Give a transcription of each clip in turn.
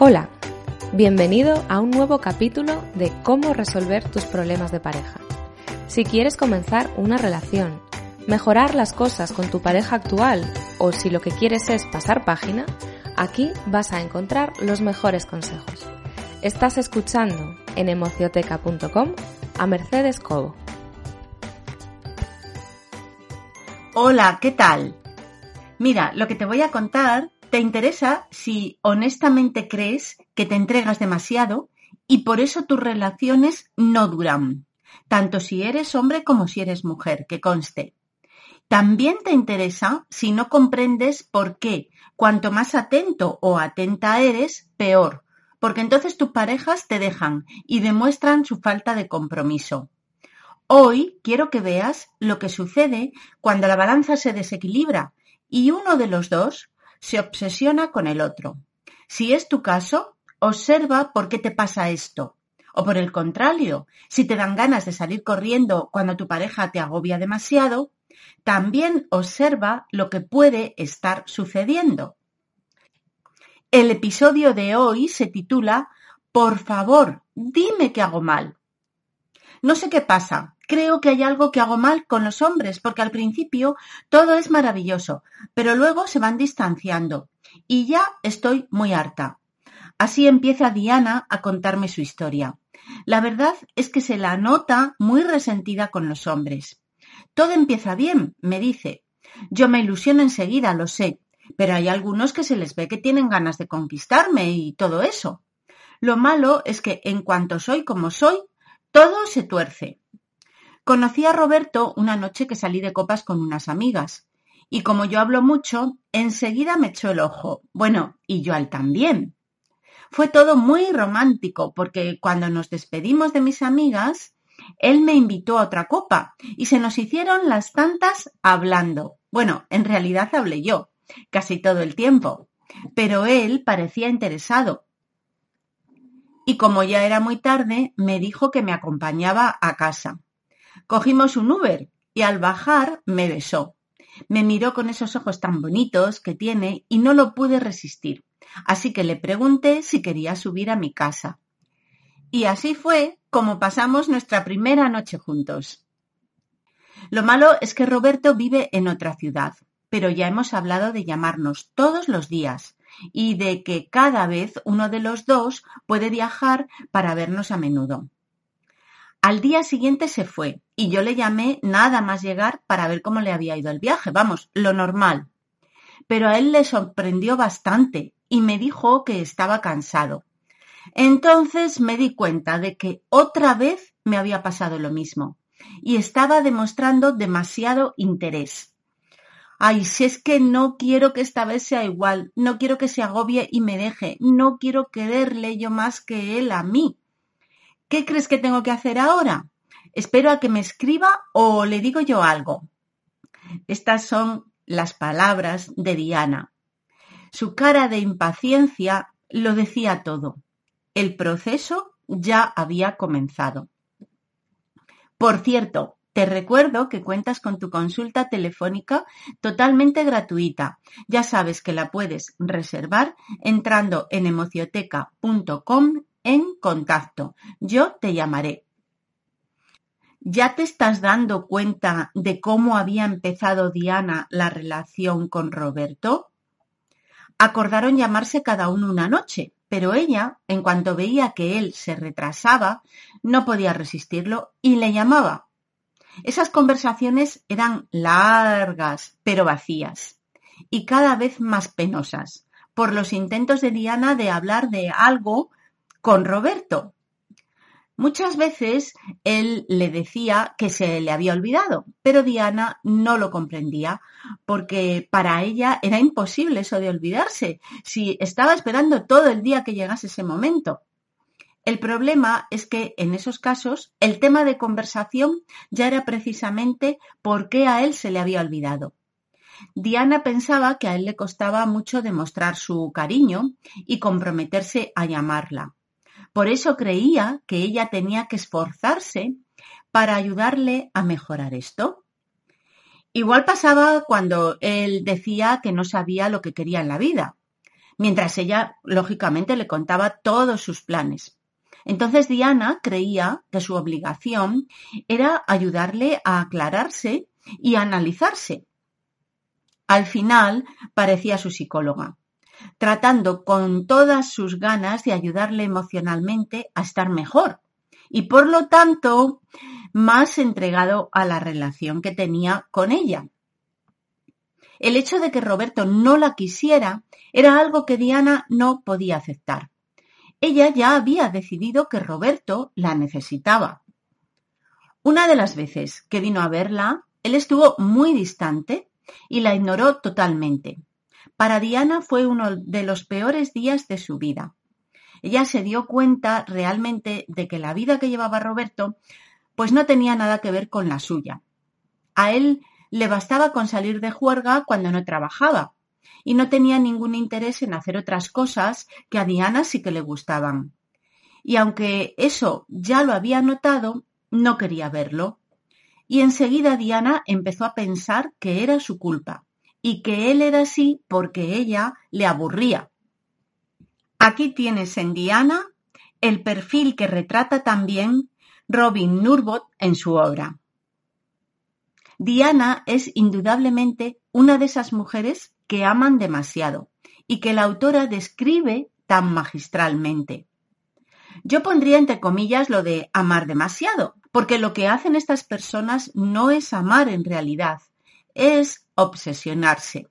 Hola, bienvenido a un nuevo capítulo de cómo resolver tus problemas de pareja. Si quieres comenzar una relación, mejorar las cosas con tu pareja actual o si lo que quieres es pasar página, aquí vas a encontrar los mejores consejos. Estás escuchando en emocioteca.com a Mercedes Cobo. Hola, ¿qué tal? Mira, lo que te voy a contar te interesa si honestamente crees que te entregas demasiado y por eso tus relaciones no duran, tanto si eres hombre como si eres mujer, que conste. También te interesa si no comprendes por qué cuanto más atento o atenta eres, peor, porque entonces tus parejas te dejan y demuestran su falta de compromiso. Hoy quiero que veas lo que sucede cuando la balanza se desequilibra y uno de los dos se obsesiona con el otro. Si es tu caso, observa por qué te pasa esto. O por el contrario, si te dan ganas de salir corriendo cuando tu pareja te agobia demasiado, también observa lo que puede estar sucediendo. El episodio de hoy se titula Por favor, dime que hago mal. No sé qué pasa, creo que hay algo que hago mal con los hombres, porque al principio todo es maravilloso, pero luego se van distanciando y ya estoy muy harta. Así empieza Diana a contarme su historia. La verdad es que se la nota muy resentida con los hombres. Todo empieza bien, me dice. Yo me ilusiono enseguida, lo sé, pero hay algunos que se les ve que tienen ganas de conquistarme y todo eso. Lo malo es que en cuanto soy como soy, todo se tuerce. Conocí a Roberto una noche que salí de copas con unas amigas. Y como yo hablo mucho, enseguida me echó el ojo. Bueno, y yo al también. Fue todo muy romántico, porque cuando nos despedimos de mis amigas, él me invitó a otra copa y se nos hicieron las tantas hablando. Bueno, en realidad hablé yo, casi todo el tiempo, pero él parecía interesado. Y como ya era muy tarde, me dijo que me acompañaba a casa. Cogimos un Uber y al bajar me besó. Me miró con esos ojos tan bonitos que tiene y no lo pude resistir. Así que le pregunté si quería subir a mi casa. Y así fue como pasamos nuestra primera noche juntos. Lo malo es que Roberto vive en otra ciudad, pero ya hemos hablado de llamarnos todos los días y de que cada vez uno de los dos puede viajar para vernos a menudo. Al día siguiente se fue y yo le llamé nada más llegar para ver cómo le había ido el viaje, vamos, lo normal. Pero a él le sorprendió bastante y me dijo que estaba cansado. Entonces me di cuenta de que otra vez me había pasado lo mismo y estaba demostrando demasiado interés. Ay, si es que no quiero que esta vez sea igual, no quiero que se agobie y me deje, no quiero quererle yo más que él a mí. ¿Qué crees que tengo que hacer ahora? Espero a que me escriba o le digo yo algo. Estas son las palabras de Diana. Su cara de impaciencia lo decía todo. El proceso ya había comenzado. Por cierto, te recuerdo que cuentas con tu consulta telefónica totalmente gratuita. Ya sabes que la puedes reservar entrando en emocioteca.com en contacto. Yo te llamaré. ¿Ya te estás dando cuenta de cómo había empezado Diana la relación con Roberto? Acordaron llamarse cada uno una noche, pero ella, en cuanto veía que él se retrasaba, no podía resistirlo y le llamaba. Esas conversaciones eran largas, pero vacías, y cada vez más penosas, por los intentos de Diana de hablar de algo con Roberto. Muchas veces él le decía que se le había olvidado, pero Diana no lo comprendía, porque para ella era imposible eso de olvidarse, si estaba esperando todo el día que llegase ese momento. El problema es que en esos casos el tema de conversación ya era precisamente por qué a él se le había olvidado. Diana pensaba que a él le costaba mucho demostrar su cariño y comprometerse a llamarla. Por eso creía que ella tenía que esforzarse para ayudarle a mejorar esto. Igual pasaba cuando él decía que no sabía lo que quería en la vida, mientras ella, lógicamente, le contaba todos sus planes. Entonces Diana creía que su obligación era ayudarle a aclararse y analizarse. Al final parecía su psicóloga tratando con todas sus ganas de ayudarle emocionalmente a estar mejor y por lo tanto más entregado a la relación que tenía con ella. El hecho de que Roberto no la quisiera era algo que Diana no podía aceptar. Ella ya había decidido que Roberto la necesitaba. Una de las veces que vino a verla, él estuvo muy distante y la ignoró totalmente. Para Diana fue uno de los peores días de su vida. Ella se dio cuenta realmente de que la vida que llevaba Roberto pues no tenía nada que ver con la suya. A él le bastaba con salir de juerga cuando no trabajaba y no tenía ningún interés en hacer otras cosas que a Diana sí que le gustaban. Y aunque eso ya lo había notado, no quería verlo. Y enseguida Diana empezó a pensar que era su culpa y que él era así porque ella le aburría. Aquí tienes en Diana el perfil que retrata también Robin Nurbot en su obra. Diana es indudablemente una de esas mujeres que aman demasiado y que la autora describe tan magistralmente. Yo pondría entre comillas lo de amar demasiado, porque lo que hacen estas personas no es amar en realidad, es obsesionarse.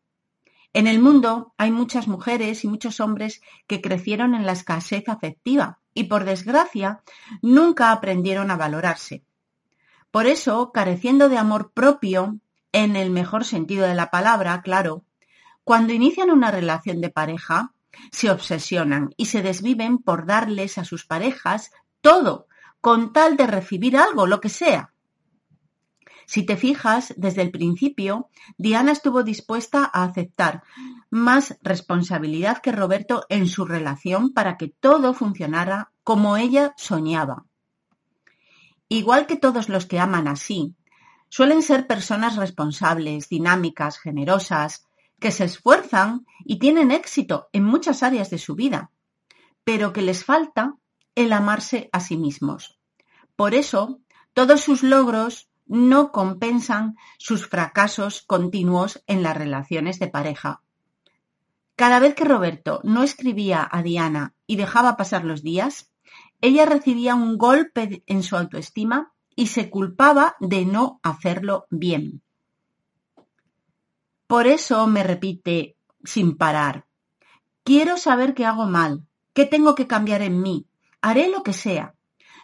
En el mundo hay muchas mujeres y muchos hombres que crecieron en la escasez afectiva y por desgracia nunca aprendieron a valorarse. Por eso, careciendo de amor propio, en el mejor sentido de la palabra, claro, cuando inician una relación de pareja, se obsesionan y se desviven por darles a sus parejas todo, con tal de recibir algo, lo que sea. Si te fijas, desde el principio, Diana estuvo dispuesta a aceptar más responsabilidad que Roberto en su relación para que todo funcionara como ella soñaba. Igual que todos los que aman así, suelen ser personas responsables, dinámicas, generosas, que se esfuerzan y tienen éxito en muchas áreas de su vida, pero que les falta el amarse a sí mismos. Por eso, todos sus logros no compensan sus fracasos continuos en las relaciones de pareja. Cada vez que Roberto no escribía a Diana y dejaba pasar los días, ella recibía un golpe en su autoestima y se culpaba de no hacerlo bien. Por eso me repite sin parar, quiero saber qué hago mal, qué tengo que cambiar en mí, haré lo que sea.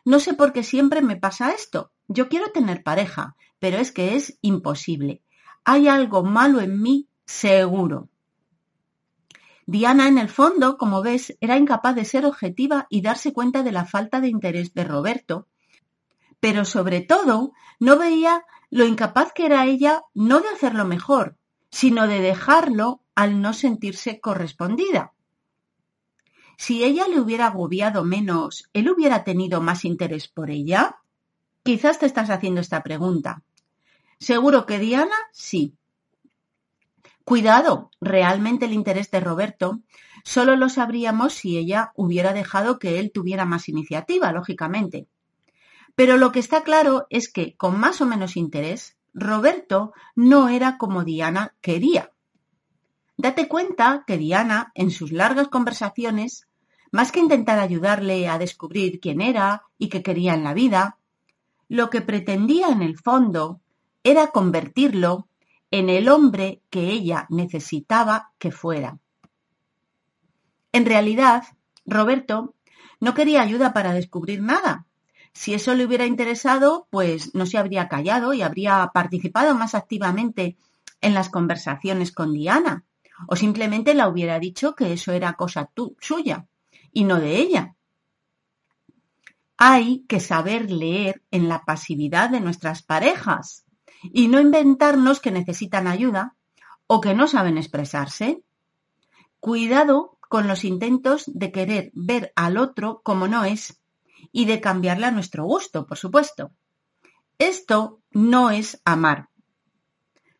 No sé por qué siempre me pasa esto, yo quiero tener pareja, pero es que es imposible. Hay algo malo en mí, seguro. Diana, en el fondo, como ves, era incapaz de ser objetiva y darse cuenta de la falta de interés de Roberto, pero sobre todo no veía lo incapaz que era ella no de hacerlo mejor, sino de dejarlo al no sentirse correspondida. Si ella le hubiera agobiado menos, ¿él hubiera tenido más interés por ella? Quizás te estás haciendo esta pregunta. Seguro que Diana sí. Cuidado, realmente el interés de Roberto solo lo sabríamos si ella hubiera dejado que él tuviera más iniciativa, lógicamente. Pero lo que está claro es que, con más o menos interés, Roberto no era como Diana quería. Date cuenta que Diana, en sus largas conversaciones, más que intentar ayudarle a descubrir quién era y qué quería en la vida, lo que pretendía en el fondo era convertirlo en el hombre que ella necesitaba que fuera. En realidad, Roberto no quería ayuda para descubrir nada. Si eso le hubiera interesado, pues no se habría callado y habría participado más activamente en las conversaciones con Diana. O simplemente la hubiera dicho que eso era cosa suya y no de ella. Hay que saber leer en la pasividad de nuestras parejas y no inventarnos que necesitan ayuda o que no saben expresarse. Cuidado con los intentos de querer ver al otro como no es y de cambiarle a nuestro gusto, por supuesto. Esto no es amar.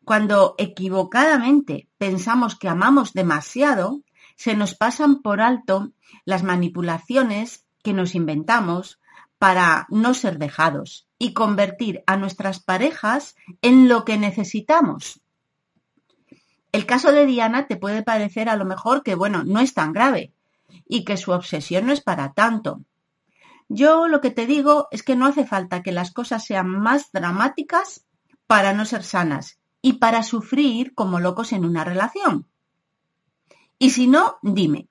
Cuando equivocadamente pensamos que amamos demasiado, se nos pasan por alto las manipulaciones que nos inventamos para no ser dejados y convertir a nuestras parejas en lo que necesitamos. El caso de Diana te puede parecer a lo mejor que, bueno, no es tan grave y que su obsesión no es para tanto. Yo lo que te digo es que no hace falta que las cosas sean más dramáticas para no ser sanas y para sufrir como locos en una relación. Y si no, dime,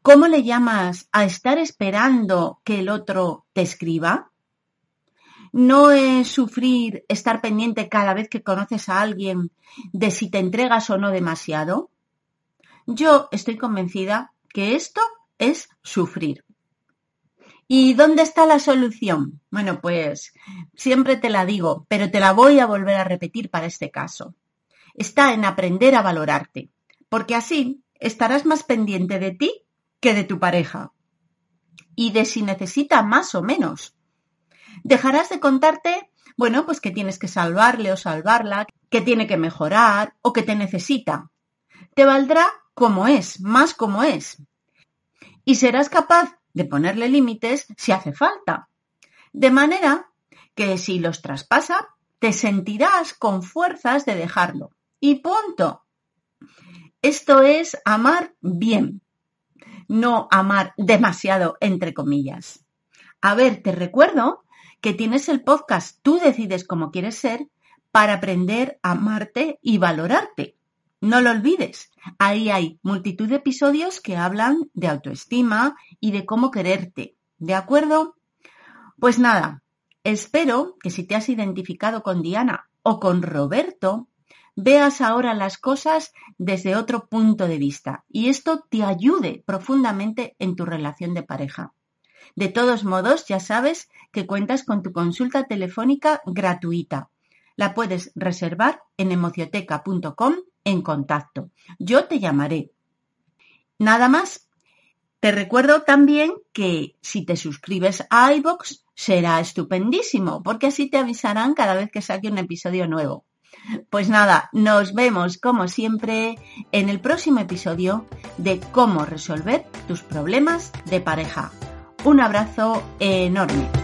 ¿cómo le llamas a estar esperando que el otro te escriba? ¿No es sufrir estar pendiente cada vez que conoces a alguien de si te entregas o no demasiado? Yo estoy convencida que esto es sufrir. ¿Y dónde está la solución? Bueno, pues siempre te la digo, pero te la voy a volver a repetir para este caso. Está en aprender a valorarte, porque así estarás más pendiente de ti que de tu pareja y de si necesita más o menos. Dejarás de contarte, bueno, pues que tienes que salvarle o salvarla, que tiene que mejorar o que te necesita. Te valdrá como es, más como es. Y serás capaz de ponerle límites si hace falta. De manera que si los traspasa, te sentirás con fuerzas de dejarlo. Y punto. Esto es amar bien, no amar demasiado, entre comillas. A ver, te recuerdo que tienes el podcast Tú decides cómo quieres ser para aprender a amarte y valorarte. No lo olvides, ahí hay multitud de episodios que hablan de autoestima y de cómo quererte. ¿De acuerdo? Pues nada, espero que si te has identificado con Diana o con Roberto, veas ahora las cosas desde otro punto de vista y esto te ayude profundamente en tu relación de pareja. De todos modos, ya sabes que cuentas con tu consulta telefónica gratuita. La puedes reservar en emocioteca.com en contacto. Yo te llamaré. Nada más. Te recuerdo también que si te suscribes a iBox será estupendísimo, porque así te avisarán cada vez que saque un episodio nuevo. Pues nada, nos vemos como siempre en el próximo episodio de cómo resolver tus problemas de pareja. Un abrazo enorme.